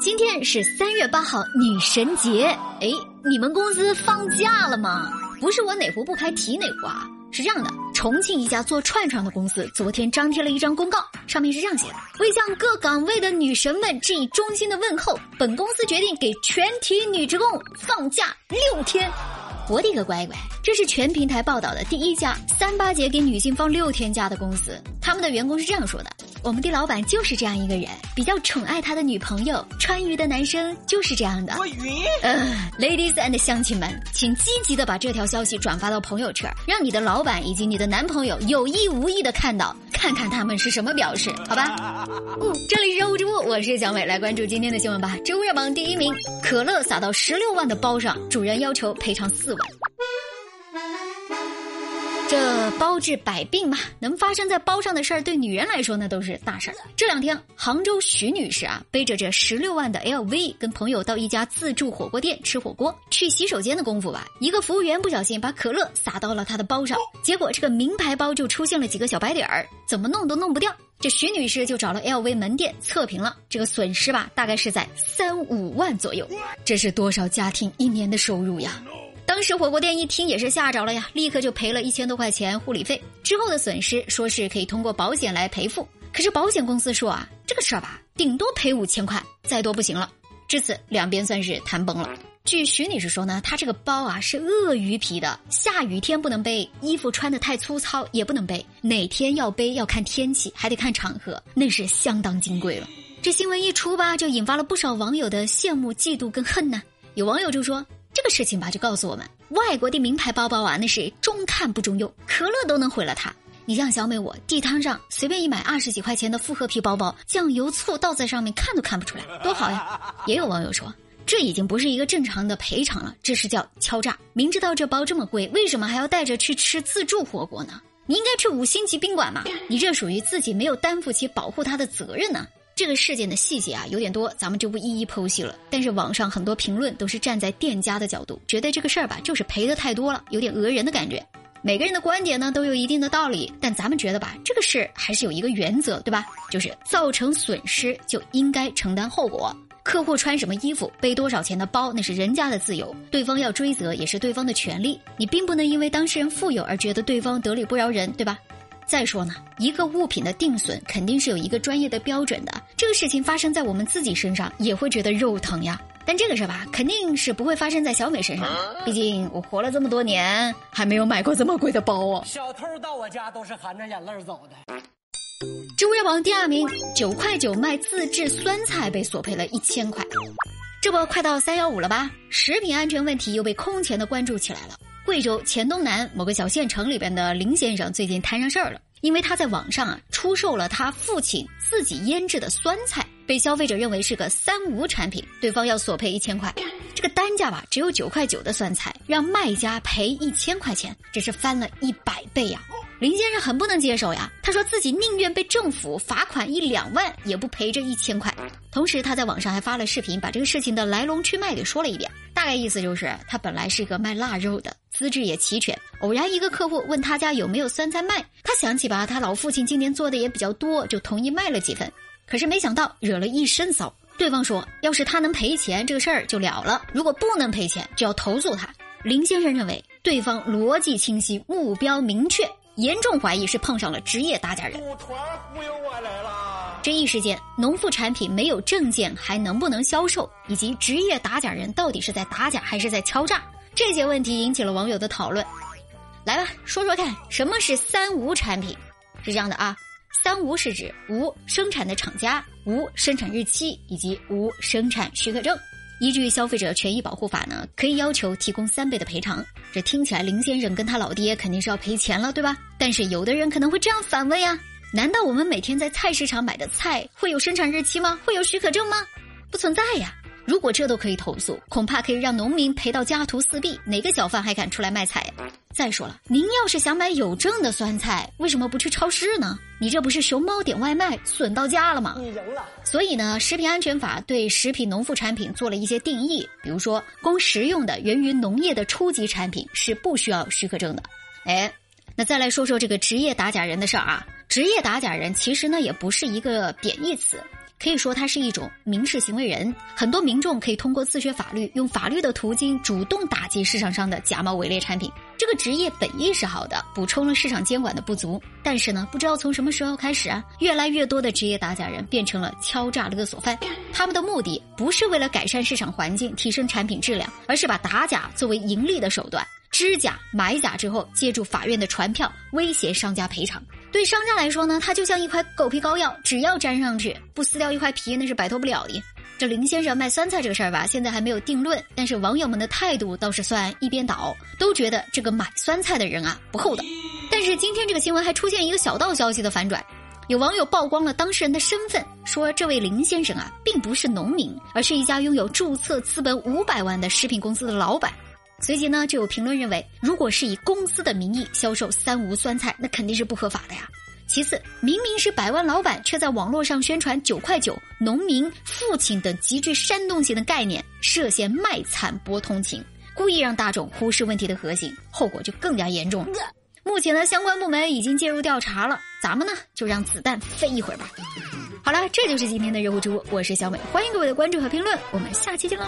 今天是三月八号，女神节。哎，你们公司放假了吗？不是我哪壶不开提哪壶啊。是这样的，重庆一家做串串的公司昨天张贴了一张公告，上面是这样写的：为向各岗位的女神们致以衷心的问候，本公司决定给全体女职工放假六天。我的个乖乖，这是全平台报道的第一家三八节给女性放六天假的公司。他们的员工是这样说的：我们的老板就是这样一个人，比较宠爱他的女朋友。川渝的男生就是这样的。我晕。呃，ladies and 乡亲们，请积极的把这条消息转发到朋友圈，让你的老板以及你的男朋友有意无意的看到，看看他们是什么表示，好吧？哦，这里是人物之物，我是小美，来关注今天的新闻吧。知乎热榜第一名，可乐洒到十六万的包上，主人要求赔偿四万。这包治百病嘛，能发生在包上的事儿，对女人来说那都是大事儿。这两天，杭州徐女士啊，背着这十六万的 LV，跟朋友到一家自助火锅店吃火锅，去洗手间的功夫吧，一个服务员不小心把可乐洒到了她的包上，结果这个名牌包就出现了几个小白点儿，怎么弄都弄不掉。这徐女士就找了 LV 门店测评了，这个损失吧，大概是在三五万左右，这是多少家庭一年的收入呀？当时火锅店一听也是吓着了呀，立刻就赔了一千多块钱护理费。之后的损失说是可以通过保险来赔付，可是保险公司说啊，这个事儿吧，顶多赔五千块，再多不行了。至此，两边算是谈崩了。据徐女士说呢，她这个包啊是鳄鱼皮的，下雨天不能背，衣服穿的太粗糙也不能背，哪天要背要看天气，还得看场合，那是相当金贵了。这新闻一出吧，就引发了不少网友的羡慕、嫉妒跟恨呢。有网友就说。事情吧，就告诉我们，外国的名牌包包啊，那是中看不中用，可乐都能毁了它。你像小美我，地摊上随便一买二十几块钱的复合皮包包，酱油醋倒在上面，看都看不出来，多好呀！也有网友说，这已经不是一个正常的赔偿了，这是叫敲诈。明知道这包这么贵，为什么还要带着去吃自助火锅呢？你应该去五星级宾馆嘛！你这属于自己没有担负起保护它的责任呢。这个事件的细节啊有点多，咱们就不一一剖析了。但是网上很多评论都是站在店家的角度，觉得这个事儿吧就是赔的太多了，有点讹人的感觉。每个人的观点呢都有一定的道理，但咱们觉得吧，这个事儿还是有一个原则，对吧？就是造成损失就应该承担后果。客户穿什么衣服、背多少钱的包，那是人家的自由，对方要追责也是对方的权利。你并不能因为当事人富有而觉得对方得理不饶人，对吧？再说呢，一个物品的定损肯定是有一个专业的标准的。这个事情发生在我们自己身上，也会觉得肉疼呀。但这个事吧，肯定是不会发生在小美身上。毕竟我活了这么多年，还没有买过这么贵的包哦。小偷到我家都是含着眼泪走的。知乎热榜第二名，九块九卖自制酸菜被索赔了一千块。这不快到三幺五了吧？食品安全问题又被空前的关注起来了。贵州黔东南某个小县城里边的林先生最近摊上事儿了，因为他在网上啊出售了他父亲自己腌制的酸菜，被消费者认为是个三无产品，对方要索赔一千块。这个单价吧只有九块九的酸菜，让卖家赔一千块钱，这是翻了一百倍呀！林先生很不能接受呀，他说自己宁愿被政府罚款一两万，也不赔这一千块。同时他在网上还发了视频，把这个事情的来龙去脉给说了一遍，大概意思就是他本来是个卖腊肉的。资质也齐全。偶然一个客户问他家有没有酸菜卖，他想起吧，他老父亲今年做的也比较多，就同意卖了几份。可是没想到惹了一身骚。对方说，要是他能赔钱，这个事儿就了了；如果不能赔钱，就要投诉他。林先生认为对方逻辑清晰，目标明确，严重怀疑是碰上了职业打假人。团忽悠我来了这一时间，农副产品没有证件还能不能销售，以及职业打假人到底是在打假还是在敲诈？这些问题引起了网友的讨论，来吧，说说看，什么是三无产品？是这样的啊，三无是指无生产的厂家、无生产日期以及无生产许可证。依据消费者权益保护法呢，可以要求提供三倍的赔偿。这听起来林先生跟他老爹肯定是要赔钱了，对吧？但是有的人可能会这样反问呀：难道我们每天在菜市场买的菜会有生产日期吗？会有许可证吗？不存在呀。如果这都可以投诉，恐怕可以让农民赔到家徒四壁，哪个小贩还敢出来卖菜？再说了，您要是想买有证的酸菜，为什么不去超市呢？你这不是熊猫点外卖损到家了吗？你赢了。所以呢，食品安全法对食品农副产品做了一些定义，比如说，供食用的源于农业的初级产品是不需要许可证的。哎，那再来说说这个职业打假人的事儿啊，职业打假人其实呢也不是一个贬义词。可以说他是一种民事行为人。很多民众可以通过自学法律，用法律的途径主动打击市场上的假冒伪劣产品。这个职业本意是好的，补充了市场监管的不足。但是呢，不知道从什么时候开始啊，越来越多的职业打假人变成了敲诈勒索犯。他们的目的不是为了改善市场环境、提升产品质量，而是把打假作为盈利的手段。知假买假之后，借助法院的传票威胁商家赔偿。对商家来说呢，它就像一块狗皮膏药，只要粘上去，不撕掉一块皮那是摆脱不了的。这林先生卖酸菜这个事儿吧，现在还没有定论，但是网友们的态度倒是算一边倒，都觉得这个买酸菜的人啊不厚道。但是今天这个新闻还出现一个小道消息的反转，有网友曝光了当事人的身份，说这位林先生啊并不是农民，而是一家拥有注册资本五百万的食品公司的老板。随即呢，就有评论认为，如果是以公司的名义销售三无酸菜，那肯定是不合法的呀。其次，明明是百万老板，却在网络上宣传九块九、农民、父亲等极具煽动性的概念，涉嫌卖惨博同情，故意让大众忽视问题的核心，后果就更加严重了。目前呢，相关部门已经介入调查了，咱们呢就让子弹飞一会儿吧。好了，这就是今天的热乎知乎，我是小美，欢迎各位的关注和评论，我们下期见喽。